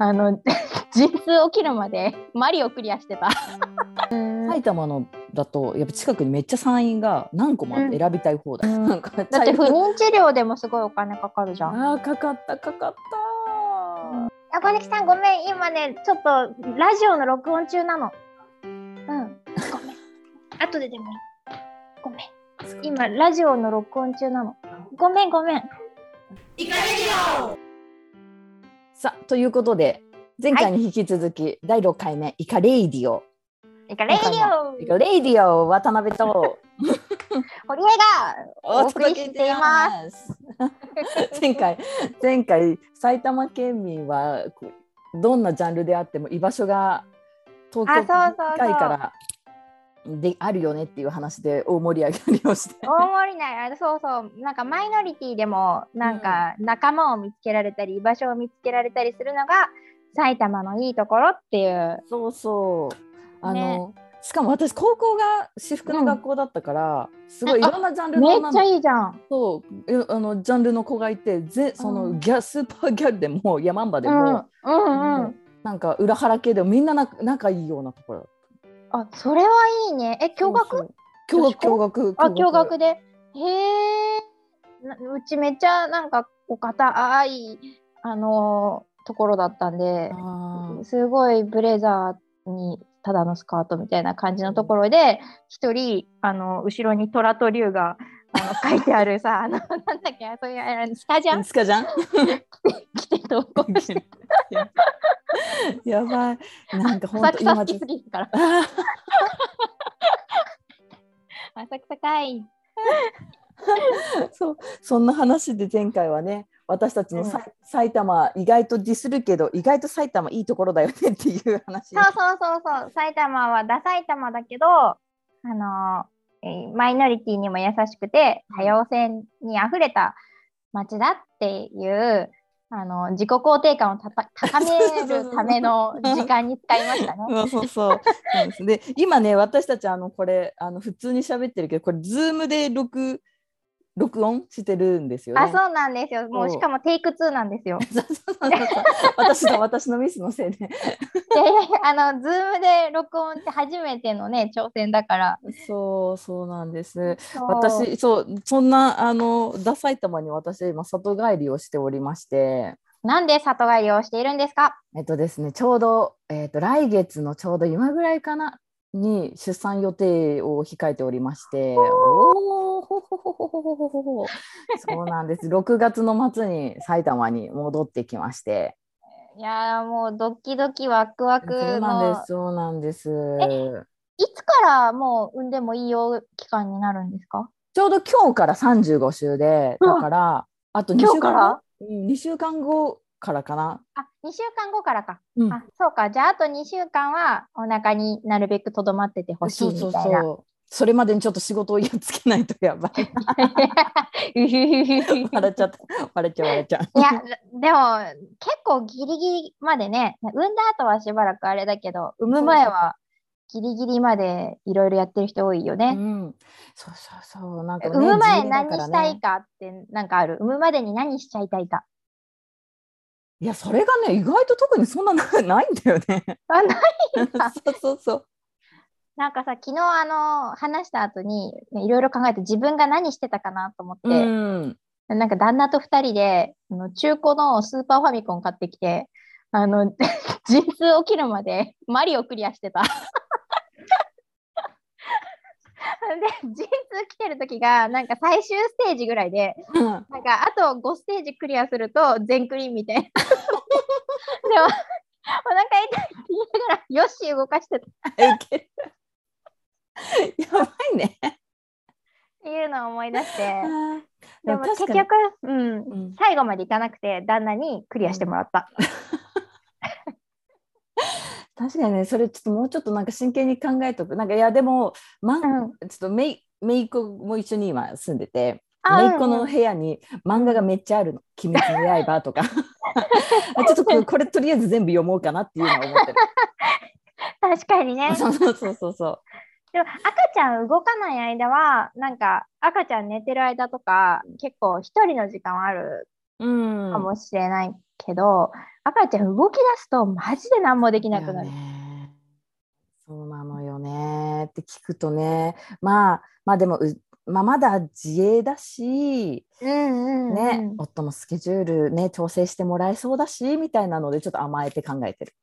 あの陣痛起きるまでマリオクリアしてた。埼玉のだとやっぱ近くにめっちゃ産院が何個もあって選びたい放題、うんなんかだって不妊治療でもすごいお金かかるじゃん。あーかかったかかったあ、小関さんごめん今ねちょっとラジオの録音中なの。うん。ごめん。後ででもいい。ごめん。今ラジオの録音中なの。ごめんごめん。さあということで前回に引き続き、第6回目イカレイディオ。いかレイディイカレイディオ渡辺とオ 堀江がお送りしています。す 前回前回埼玉県民はどんなジャンルであっても居場所が東京あそうそうそう。近いからであるよねっていう話で大盛り上がりをして。大盛りなあそうそうなんかマイノリティでもなんか仲間を見つけられたり居場所を見つけられたりするのが埼玉のいいところっていう。そうそう。あの、ね。しかも私高校が私服の学校だったから、すごいいろんなジャンルのめっちゃいいじゃん。そうえあのジャンルの子がいてぜその、うんギャスーパーギャルでもヤマンバでうんも、うんうん。なんか裏腹系でもみんなな仲いいようなところあそれはいいね。え共学共学共学あ共学で。へえ。なうちめっちゃなんかお堅いあのーところだったんで。すごいブレザーにただのスカートみたいな感じのところで一人あの後ろに虎と竜があの書いてあるさ あのなんだっけそういうスカジャン？スカじゃん着て投稿して やばい。なんか本浅当今草好きすぎるから。あ 浅草かい。ーそう。そんな話で前回はね私たちのさ、うん。埼玉以外とディスるけど意外と埼玉いいところだよねっていう話。そうそうそうそう。埼玉はダ埼玉だけどあのえーマイノリティにも優しくて多様性にあふれた街だっていうあの自己肯定感をたた 高めるための時間に使いましたね。そうそう。で今ね私たちあのこれあの普通に喋ってるけどこれズームで録録音してるんですよね。あ、そうなんですよ。もうしかもテイク2なんですよ。そうそうそうそう私の私のミスのせいで。で、あの、ズームで録音って初めてのね、挑戦だから。そうそうなんです。私そうそんなあのダ埼玉に私今里帰りをしておりまして。なんで里帰りをしているんですか？えっとですね、ちょうど、えっと、来月のちょうど今ぐらいかなに出産予定を控えておりまして、おおほほほほほほほほほそうなんです。6月の末に埼玉に戻ってきまして、いやーもうドキドキワクワクそうなんでのす、そうなんです。いつからもう産んでもいいよ期間になるんですか？ちょうど今日から35週で、だから、あと2週間後、うん、2週間後からかな。あ、2週間後からか。うんあ、そうか。じゃああと2週間はお腹になるべくとどまっててほしいみたいな。そうそうそう。それまでにちょっと仕事をやっつけないとやばい。笑っちゃった。笑っちゃう、笑っちゃう。いや、でも結構ギリギリまでね、産んだ後はしばらくあれだけど、産む前はギリギリまでいろいろやってる人多いようね。ん、そうそうそう、なんか、ね、産む前何したいね。かってなんかある？産むまでに何しちゃいたいか。いや、それがね、意外と特にそんなな ないんだよね。あないんだ そうそうそう。なんかさ、昨日あの話した後にいろいろ考えて自分が何してたかなと思って、うん、なんか旦那と二人であの中古のスーパーファミコン買ってきて、あの、陣痛起きるまでマリオクリアしてた。で、陣痛来てる時が、なんか最終ステージぐらいで、うん。なんかあと5ステージクリアすると全クリみたいな。でも、お腹痛いって言いながら、よし、動かしてた。やばいね。ていうのを思い出して、ででも結局、うん、うん。最後までいかなくて、旦那にクリアしてもらった。確かにね、それちょっともうちょっとなんか真剣に考えとく。なんかいや、でも、ま、ちょうんっとめい、めいっ子も一緒に今住んでて、あめいっ子の部屋に漫画がめっちゃあるの。鬼滅の刃とか。あちょっとこれこれとりあえず全部読もうかなっていうのは思ってる。確かにね。そうそうそうそうそう。でも赤ちゃん動かない間はなんか赤ちゃん寝てる間とか結構一人の時間はあるうんかもしれないけど、赤ちゃん動き出すとマジで何もできなくなる。そうなのよねって聞くとねまあまあでもう、まあ、まだ自営だし、うんうんうんね夫もスケジュールね調整してもらえそうだしみたいなのでちょっと甘えて考えてる。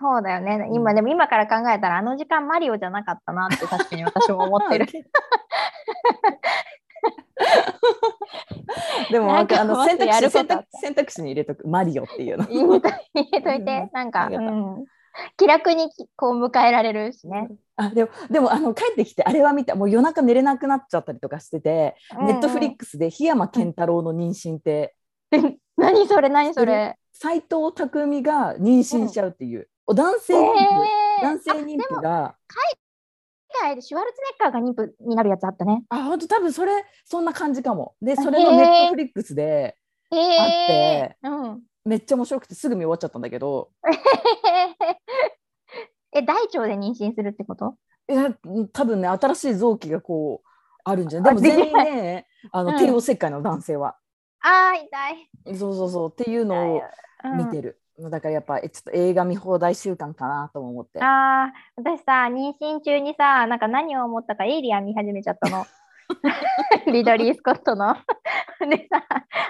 そうだよね。うん今、でも今から考えたらあの時間マリオじゃなかったなって確かに私も思ってる。でもあの選択肢選択選択肢に入れとく。マリオっていうの。入れとい。て、なんか、気楽にきこう迎えられるしね。あでもでもあの帰ってきてあれは見た。もう夜中寝れなくなっちゃったりとかしてて、ネットフリックスで檜山健太郎の妊娠って。ク何それ何それ。斎藤工が妊娠しちゃうっていう、お男性男性妊婦が。海外でシュワルツェネッカーが妊婦になるやつあったね。あ本当多分それそんな感じかも。であそれのネットフリックスでえあってうん、めっちゃ面白くてすぐ見終わっちゃったんだけど。え、大腸で妊娠するってこと？いや多分ね新しい臓器がこうあるんじゃない。でも全員ねあの、うん。帝王切開の男性は。あー、痛い。そうそうそう。っていうのをうん。見てる、だからやっぱえちょっと映画見放題習慣かなとも思ってああ、私さ、妊娠中にさ、なんか何を思ったかエイリアン見始めちゃったの。リドリー・スコットの。でさ、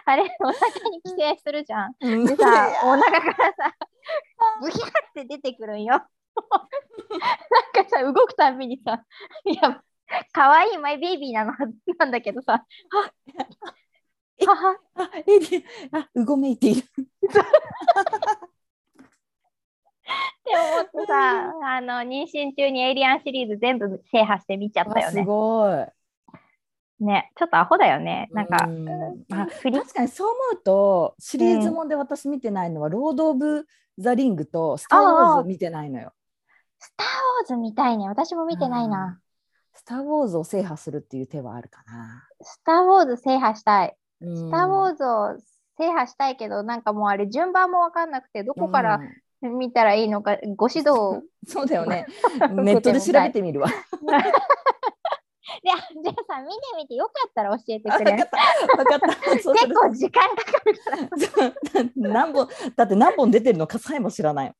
あれ、お腹に寄生するじゃん。うんでさ、お腹からさ、ブヒャって出てくるんよ。なんかさ、動くたんびにさ、いや、可愛いマイベイビーなのなんだけどさ、えははあエディあうごめいている って思ってさ、あの、妊娠中にエイリアンシリーズ全部制覇して見ちゃったよあすね。ごいね、ちょっとアホだよね。なんか、うんあ確かにそう思うとシリーズもんで私見てないのは、ロード・オブ・ザ・リングとスター・ウォああーズ見てないのよ。スター・ウォーズ見たいね。私も見てないな。スター・ウォーズを制覇するっていう手はあるかな。スター・ウォーズ制覇したい。ススター・ウォーズを制覇したいけど、なんかもうあれ順番もわかんなくて、どこから見たらいいのか、ご指導を。そうだよね。ネットで調べてみるわ。いや、じゃあさ、見てみてよかったら教えてあくれ。分かった。分かった。結る構時間かかるから。何本だって何本出てるのかさえも知らない。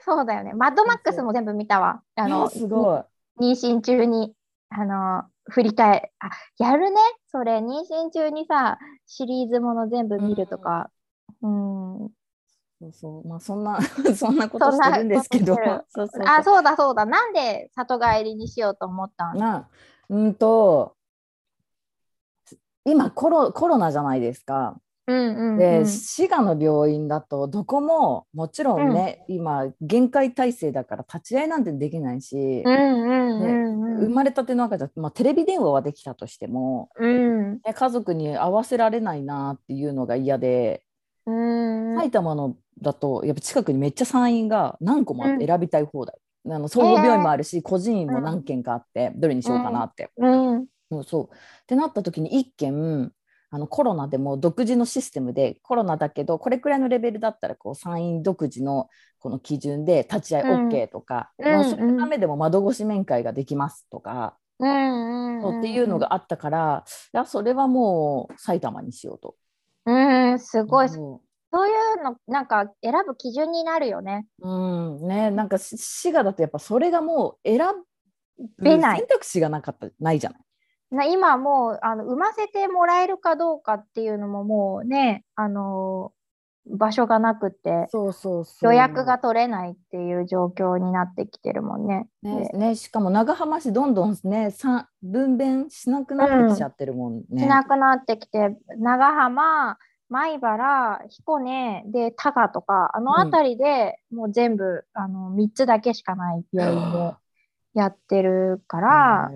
そうだよね。マッドマックスも全部見たわ。ああの、すごい。妊娠中に、あの、振り返る。あ、やるね。それ、妊娠中にさ、シリーズもの全部見るとか。うん。そうそうまあそんな そんなことしてるんですけど。そ うそうあ、そうだそうだ。なんで里帰りにしようと思ったのなうんと今コロコロナじゃないですか。うんうん、うん。で、滋賀の病院だとどこももちろんね、今限界体制だから立ち会いなんてできないし、うんうんうんうん。生まれたての赤ちゃん、まあ、テレビ電話はできたとしても、うん。ね、家族に会わせられないなっていうのが嫌で、うん。埼玉のだとやっぱ近くにめっちゃ産院が何個もあっうんて選びたい放題、あの総合病院もあるし、個人院も何軒かあって、どれにしようかなって、うん。そうってなった時に1軒あのコロナでも独自のシステムでコロナだけどこれくらいのレベルだったらこう産院独自のこの基準で立ち会い OK とか、うんうんまあそのためでも窓越し面会ができますとか、うん。そうっていうの。があったからいやそれはもう埼玉にしようと。うん、すごい。そそういうの、なんか選ぶ基準になるよね。ううんねなんかし滋賀だとやっぱそれがもう選ぶ出ない選択肢がなかったないじゃない。な今もうあの産ませてもらえるかどうかっていうのももうね、あの場所がなくてそうそうそう予約が取れないっていう状況になってきてるもんね。ねでね、しかも長浜市どんどんねさ分娩しなくなってきちゃってるもんね。しなくなってきて、長浜、米原、彦根で多賀とか、あの辺りでもう全部、あの3つだけしかない病院でやってるから、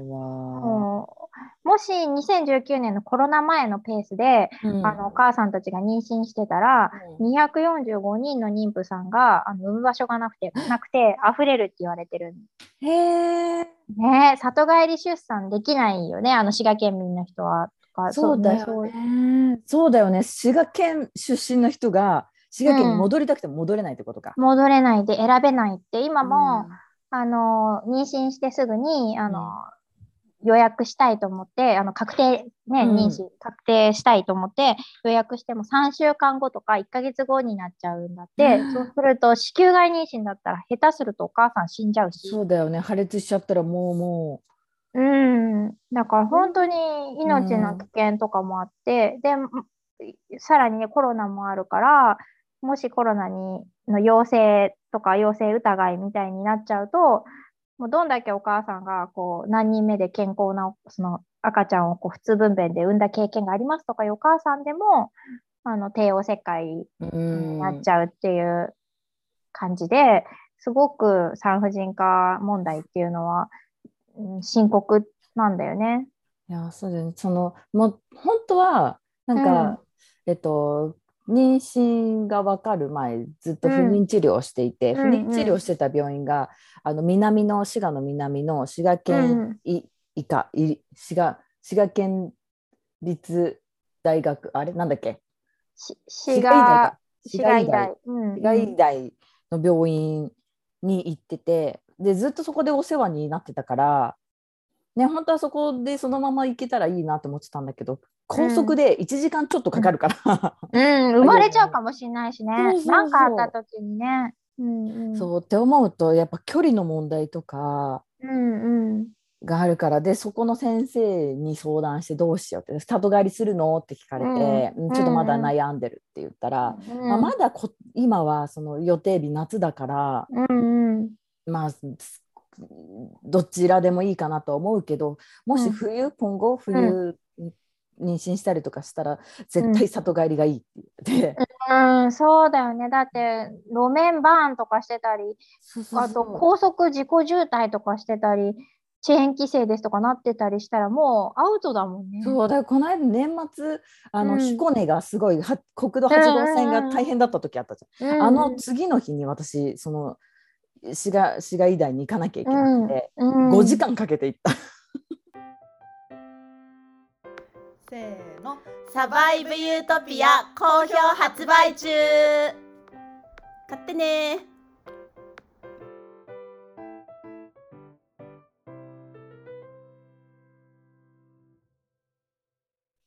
もし2019年のコロナ前のペースで、うんあのお母さんたちが妊娠してたら、うん245人の妊婦さんがあの産む場所がなくて、なくて溢れるって言われてるんへえ。ねえ、里帰り出産できないよね、あの滋賀県民の人は。とかそうだよね。そうだよね。滋賀県出身の人が滋賀県に戻りたくても戻れないってことか。戻れないで選べないって、今も、うんあの、妊娠してすぐに、あの、予約したいと思って、あの確定、ね、うん。妊娠確定したいと思って予約しても3週間後とか1ヶ月後になっちゃうんだって、うん。そうすると子宮外妊娠だったら下手するとお母さん死んじゃうし、そうだよね。破裂しちゃったらもうもうん、だから本当に命の危険とかもあって、で、さらにね、コロナもあるから、もしコロナにの陽性とか陽性疑いみたいになっちゃうと、もうどんだけお母さんがこう何人目で健康なその赤ちゃんをこう普通分娩で産んだ経験がありますとかいうお母さんでも、あの帝王切開ううにんなっちゃうっていう感じで、すごく産婦人科問題っていうのは、うん深刻なんだよね。いやそうだよねそのもう本当はなんか、えっと妊娠が分かる前ずっと不妊治療をしていて、うん不妊治療してた病院が、あの南の滋賀の南の滋賀県い医科い滋賀滋賀県立大学あれなんだっけ？し滋滋賀滋賀医大。うん。滋賀医大の病院に行っててでずっとそこでお世話になってたから、ね、本当はそこでそのまま行けたらいいなと思ってたんだけど高速で1時間ちょっとかかるから、うん、生まれちゃうかもしれないしねそうそう。そうなんかあった時にね。うんうん。そうって思うとやっぱ距離の問題とかうんうん。があるからでそこの先生に相談してどうしようって里帰りするの？って聞かれて、うんうんちょっとまだ悩んでるって言ったら、うんまあ、まだこ今はその予定日夏だから、うんうん。まあすどちらでもいいかなとは思うけどもし冬、今後冬、妊娠したりとかしたら絶対里帰りがいいって言って。て、うん、そうだよね。だって、路面バーンとかしてたり、あと高速事故渋滞とかしてたり、チェーン規制ですとかなってたりしたら、もうアウトだもんね。そうだこの間年末あの、うん。彦根がすごいは国道8号線が大変だった時あったじゃん。うん。あの次の日に私その滋賀滋賀医大に行かなきゃいけなくて、うん5時間かけて行った。せーのサバイブユートピア好評発売中買ってね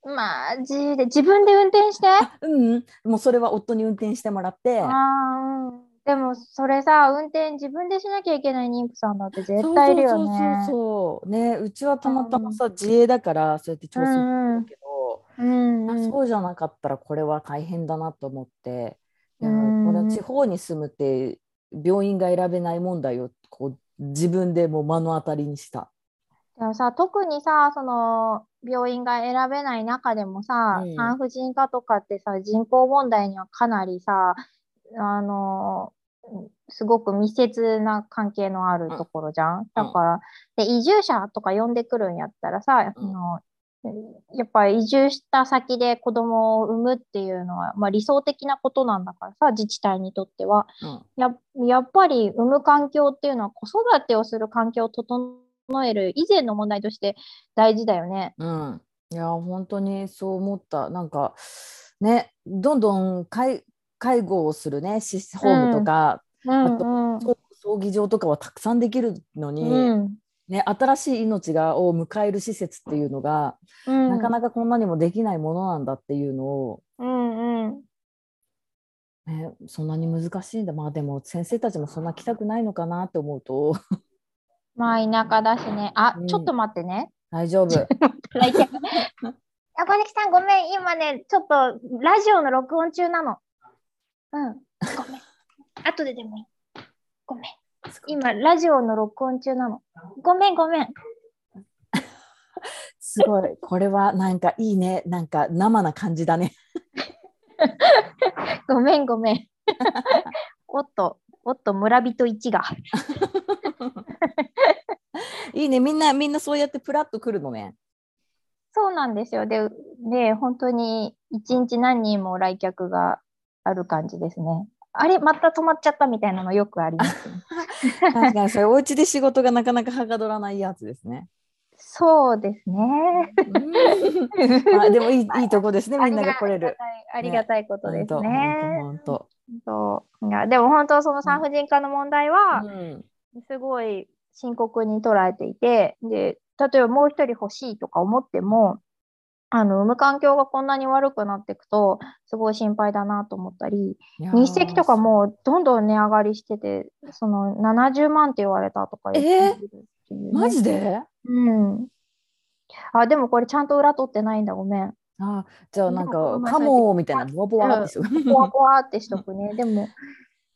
マジで自分で運転して？あうんうん、もうそれは夫に運転してもらって。あー、うん。でもそれさ、運転自分でしなきゃいけない妊婦さんだって絶対いるよね。そうそうそうそうねうちはたまたまさ、自営だからそうやって調整してるけど、うんうん。そうじゃなかったらこれは大変だなと思って、うんこれは地方に住むって病院が選べない問題をこう自分でもう目の当たりにした。でもさ、特にさ、その病院が選べない中でもさ、うん。産婦人科とかってさ、人口問題にはかなりさ、あの、うんすごく密接な関係のあるところじゃん？だから、で、移住者とか呼んでくるんやったらさ、うんあのやっぱり移住した先で子供を産むっていうのは、まあ、理想的なことなんだからさ、自治体にとっては。うんややっぱり産む環境っていうのは子育てをする環境を整える以前の問題として大事だよね。うん、いや本当にそう思ったなんかねどんどん介介護をするねシスホームとか、うんとうんそう葬儀場とかはたくさんできるのに、うんね、新しい命がを迎える施設っていうのが、うんなかなかこんなにもできないものなんだっていうのを、うんうんね、そんなに難しいんだまあでも先生たちもそんな来たくないのかなって思うと まあ田舎だしね。あ、うんちょっと待ってね。大丈夫。あ、小関さんごめん。今ね、ちょっとラジオの録音中なの。うん。ごめん。後ででもいい。ごめん。今ラジオの録音中なの。ごめんごめん。すごいこれはなんかいいねなんか生な感じだね。ごめんごめん。おっと、おっと、村人1が。いいねみんなみんなそうやってプラッと来るのね。そうなんですよ。で、で本当に一日何人も来客がある感じですね。あれ、また止まっちゃったみたいなのよくあります、ね。確かにそれお家で仕事がなかなかはかどらないやつですね。そうですね。まあでもいいいいとこですねみんなが来れる。ありがたいことですね。本当そういやでも本当その産婦人科の問題はすごい深刻に捉えていて、で例えばもう一人欲しいとか思っても、あの産む環境がこんなに悪くなっていくと、すごい心配だなと思ったり、日赤とかもうどんどん値上がりしてて、その70万って言われたとか言ってるっていうねマジで？うん。あ、でもこれちゃんと裏取ってないんだ、ごめん。あじゃあなんかカモみたいなボワボワってしょポワポワってしとくね。でも、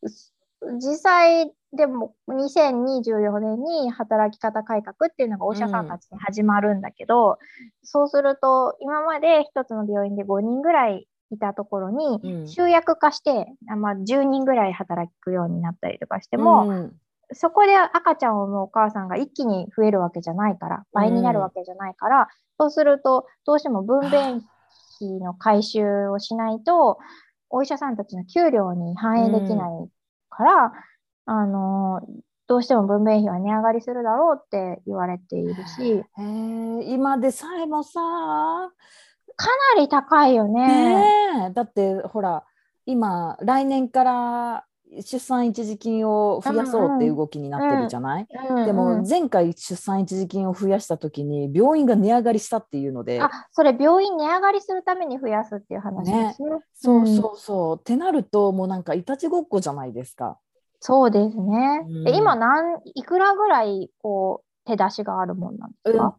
す実際、でも2024年に働き方改革っていうのがお医者さんたちに始まるんだけど、そうすると今まで一つの病院で5人ぐらいいたところにうん。集約化して、あまあ、10人ぐらい働くようになったりとかしても、うん。そこで赤ちゃんを産むお母さんが一気に増えるわけじゃないから、倍になるわけじゃないから、そうすると、どうしても分娩費の回収をしないと、お医者さんたちの給料に反映できないから、あの、どうしても分娩費は値上がりするだろうって言われているし、へえ今でさえもさ。かなり高いよね。ねえ。だってほら今来年から出産一時金を増やそうっていう動きになってるじゃない、うんでもうん。前回出産一時金を増やした時に病院が値上がりしたっていうのであ、それ病院値上がりするために増やすっていう話ですね。そうそうそう、ってなるともうなんかいたちごっこじゃないですか。そうですね。うん。え今何いくらぐらいこう手出しがあるもんなんですか、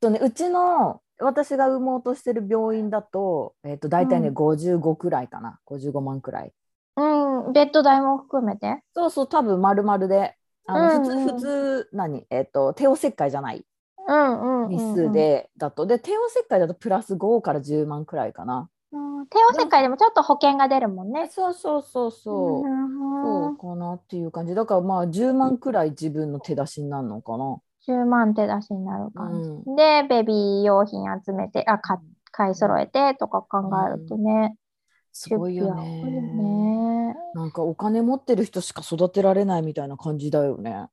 とね、うちの私が産もうとしてる病院だと,、えー、と大体ね、うん。55くらいかな。55万くらい。うん、ベッド代も含めて？そうそう多分丸々であの、うんうん普通普通何、えー、と帝王切開じゃない？うんうんうんうん日数。でだとで帝王切開だとプラス5から10万くらいかな。うん、帝王切開でもちょっと保険が出るもんね。そうそうそうそう。うんそうかなっていう感じだからまあ10万くらい自分の手出しになるのかな。10万手出しになる感じ。うんで、ベビー用品集めて、あ、か買い揃えてとか考えるとね。すごいよね。ね。なんかお金持ってる人しか育てられないみたいな感じだよね。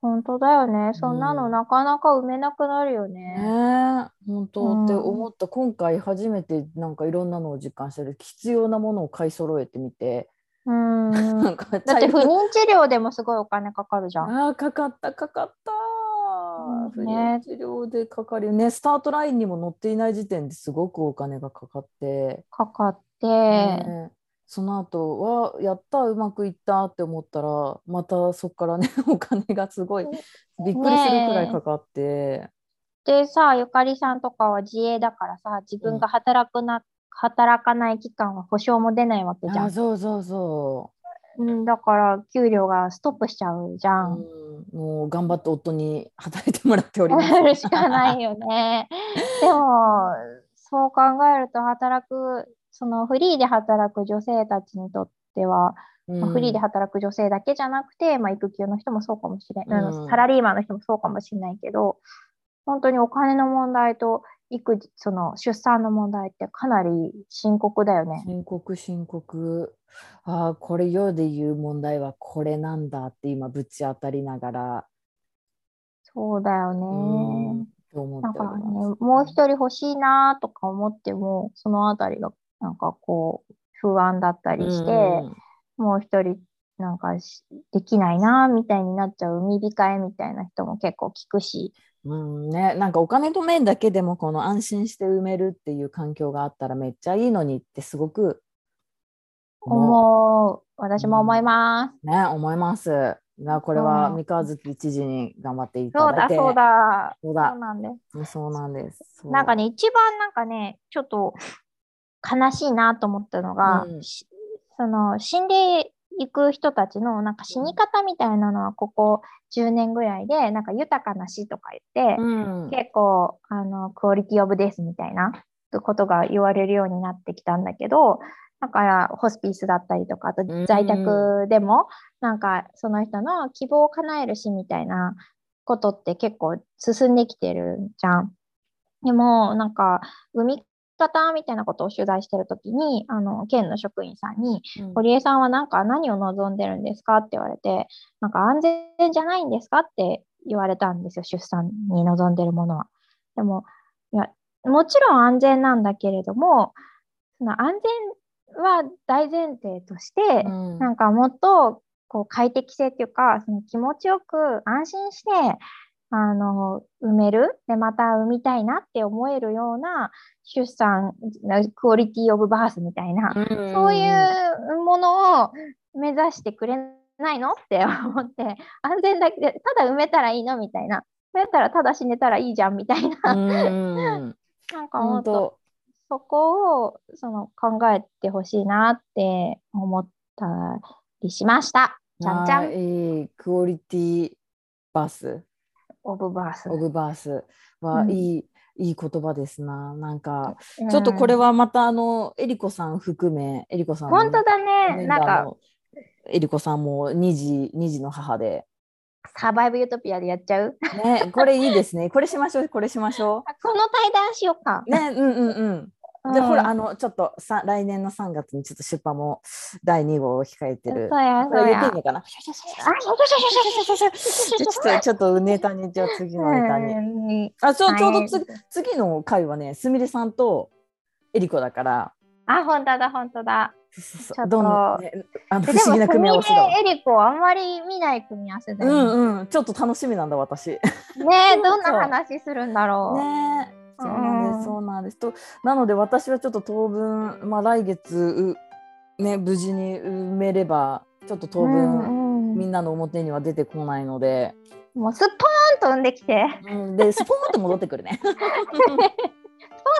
本当だよね。そんなのうんなかなか埋めなくなるよねね。え、本当ってうん思った。今回初めてなんかいろんなのを実感してる。必要なものを買い揃えてみて。うん。だって不妊治療でもすごいお金かかるじゃん。ああ、かかった、かかった。うん不ね妊治療でかかるよね。スタートラインにも乗っていない時点ですごくお金がかかって。かかって、ねその後はやったうまくいったって思ったらまたそこからね お金がすごいびっくりするくらいかかって、でさ、ゆかりさんとかは自営だからさ、自分が働くな、働かない期間は保証も出ないわけじゃあん。そうそうそう。ん、だから給料がストップしちゃうじゃう、ん。うん、もう頑張って夫に働いてもらっております。や るしかないよね。でも、そう考えると働く、そのフリーで働く女性たちにとっては、フリーで働く女性だけじゃなくて、まあ、育休の人もそうかもしれない、うん。サラリーマンの人もそうかもしれないけど、本当にお金の問題と育児、その出産の問題ってかなり深刻だよね。深刻深刻。ああこれ世で言う問題はこれなんだって今ぶち当たりながら、そうだようん。ね。と思な。んかね、もう一人欲しいなとか思っても、そのあたりがなんかこう不安だったりして、うんもう一人なんかしできないなみたいになっちゃう海控えみたいな人も結構聞くし、うんね、なんかお金の面だけでもこの安心して埋めるっていう環境があったらめっちゃいいのにってすごく思思う。私も思います。う、ね、思います。なこれはうん三日月知事に頑張っていそうだ、ただいて。そうだ。そうだそうなんです。そうなんです。そうなんかね、一番なんかね、ちょっと悲しいなと思ったのが、うん。しその死んでいく人たちのなんか死に方みたいなのはここ10年ぐらいで、なんか豊かな死とか言って、うん、結構あのクオリティオブですみたいなことが言われるようになってきたんだけど、だからホスピースだったりとか、あとうん。在宅でも、なんかその人の希望を叶える死みたいなことって結構進んできてるじゃん。でも、なんか、産み方みたいなことを取材してるときに、あの、県の職員さんに、うん堀江さんはなんか何を望んでるんですか？って言われて、なんか安全じゃないんですか？って言われたんですよ、出産に望んでるものは。でも、いや、もちろん安全なんだけれども、その安全は大前提として、うん。なんかもっとこう快適性っていうか、その気持ちよく安心してあの産める？でまた産みたいなって思えるような出産クオリティオブバースみたいな、そういうものを目指してくれないの？って思って安全だけでただ産めたらいいの？みたいな。産めたらただ死ねたらいいじゃん？みたいな。うん。なんかも本っと当そこをその考えてほしいなって思ったりしました。ちゃんちゃあんーいい quality birth of birth。of birth うんはいい、いい言葉ですな。なんか、うんちょっとこれはまたあのえりこさん含めえりこさんの本当だメね。なんかえりこさんも2児二児の母でサバイブユートピアでやっちゃう？ねこれいいですねこれしましょうこれしましょ あこの対談しようか。うねうんうんうんで、ほらあのちょっとさ来年の3月にちょっと出版も第2号を控えてる。そうやそうや。言っていい。のかな？ちょっとちょっとネタにじゃあ次のネタに。うん。あちょちょうどはい。つ次の回はねすみれさんとえりこだから。あ、本当だ本当だ。どんどんねあので不思議な組み合わせだわでも、エリコあんまり見ない組み合わせだうよね。んうん。ちょっと楽しみなんだ私。ねねえ、どんな話するんだろう。えそうなん。でうんすそうなんです。となので私はちょっと当分まあ来月うね無事に埋めればちょっと当分、うんうん。みんなの表には出てこないので、もうすっぽーんと産んできて。うん、でスポーンって戻ってくるね。スポン。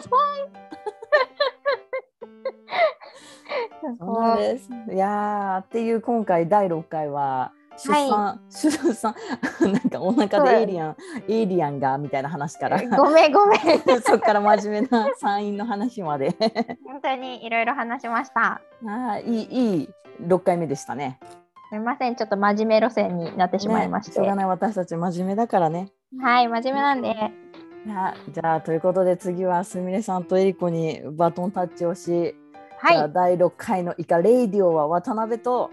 スポそうです。いやーっていう今回第6回は出産、出産 なんかお腹でエイリアンエイリアンがみたいな話からンごめんごめん。そこから真面目な産院の話まで本当にいろいろ話しました。あーいいいい6回目でしたね。すみません、ちょっと真面目路線になってしまいまして。ねしょうがない私たち真面目だからね。はい、真面目なんで。じゃあということで次はすみれさんとえりこにバトンタッチをし、はい、第6回のイカレイディオは渡辺と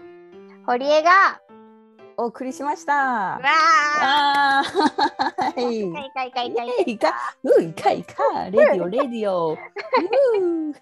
堀江が。お送りしました。わあ。はい。かい。かい。かい。かい。イカ、うイカイカ、レディオレディオ。うー